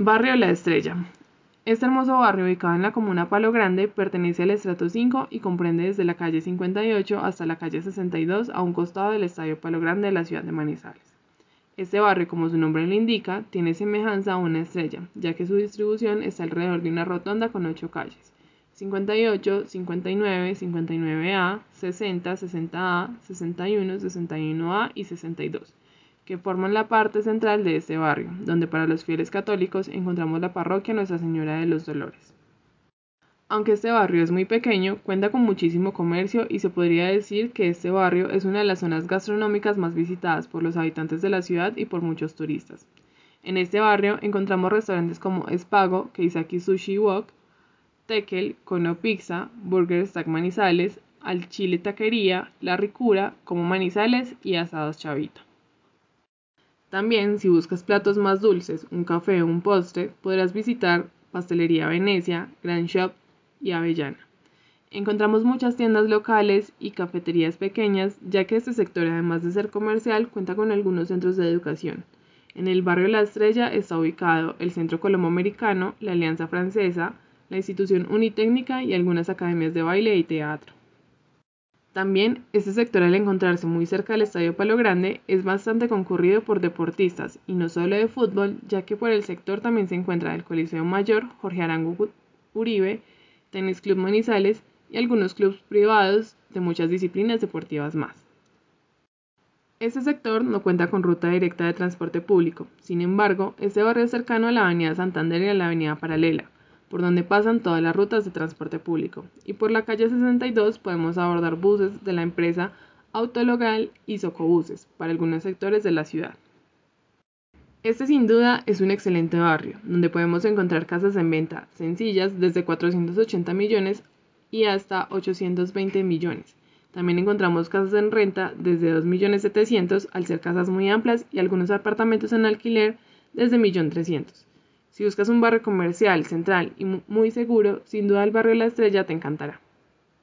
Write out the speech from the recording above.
Barrio La Estrella. Este hermoso barrio, ubicado en la comuna Palo Grande, pertenece al estrato 5 y comprende desde la calle 58 hasta la calle 62 a un costado del estadio Palo Grande de la ciudad de Manizales. Este barrio, como su nombre lo indica, tiene semejanza a una estrella, ya que su distribución está alrededor de una rotonda con 8 calles. 58, 59, 59A, 60, 60A, 61, 61A y 62 que forman la parte central de este barrio, donde para los fieles católicos encontramos la parroquia Nuestra Señora de los Dolores. Aunque este barrio es muy pequeño, cuenta con muchísimo comercio y se podría decir que este barrio es una de las zonas gastronómicas más visitadas por los habitantes de la ciudad y por muchos turistas. En este barrio encontramos restaurantes como Espago, Keisaki Sushi Wok, Tekel, Kono Pizza, Burger Stack Manizales, Al Chile Taquería, La Ricura, como Manizales y Asados Chavita. También, si buscas platos más dulces, un café o un postre, podrás visitar Pastelería Venecia, Grand Shop y Avellana. Encontramos muchas tiendas locales y cafeterías pequeñas, ya que este sector, además de ser comercial, cuenta con algunos centros de educación. En el barrio La Estrella está ubicado el Centro Colombo Americano, la Alianza Francesa, la institución Unitécnica y algunas academias de baile y teatro. También, este sector al encontrarse muy cerca del Estadio Palo Grande es bastante concurrido por deportistas, y no solo de fútbol, ya que por el sector también se encuentra el Coliseo Mayor, Jorge Arango Uribe, Tenis Club Manizales y algunos clubes privados de muchas disciplinas deportivas más. Este sector no cuenta con ruta directa de transporte público, sin embargo, este barrio es cercano a la Avenida Santander y a la Avenida Paralela, por donde pasan todas las rutas de transporte público, y por la calle 62 podemos abordar buses de la empresa Autologal y Socobuses para algunos sectores de la ciudad. Este sin duda es un excelente barrio, donde podemos encontrar casas en venta sencillas desde 480 millones y hasta 820 millones. También encontramos casas en renta desde 2.700.000 al ser casas muy amplias y algunos apartamentos en alquiler desde 1.300.000. Si buscas un barrio comercial, central y muy seguro, sin duda el barrio La Estrella te encantará.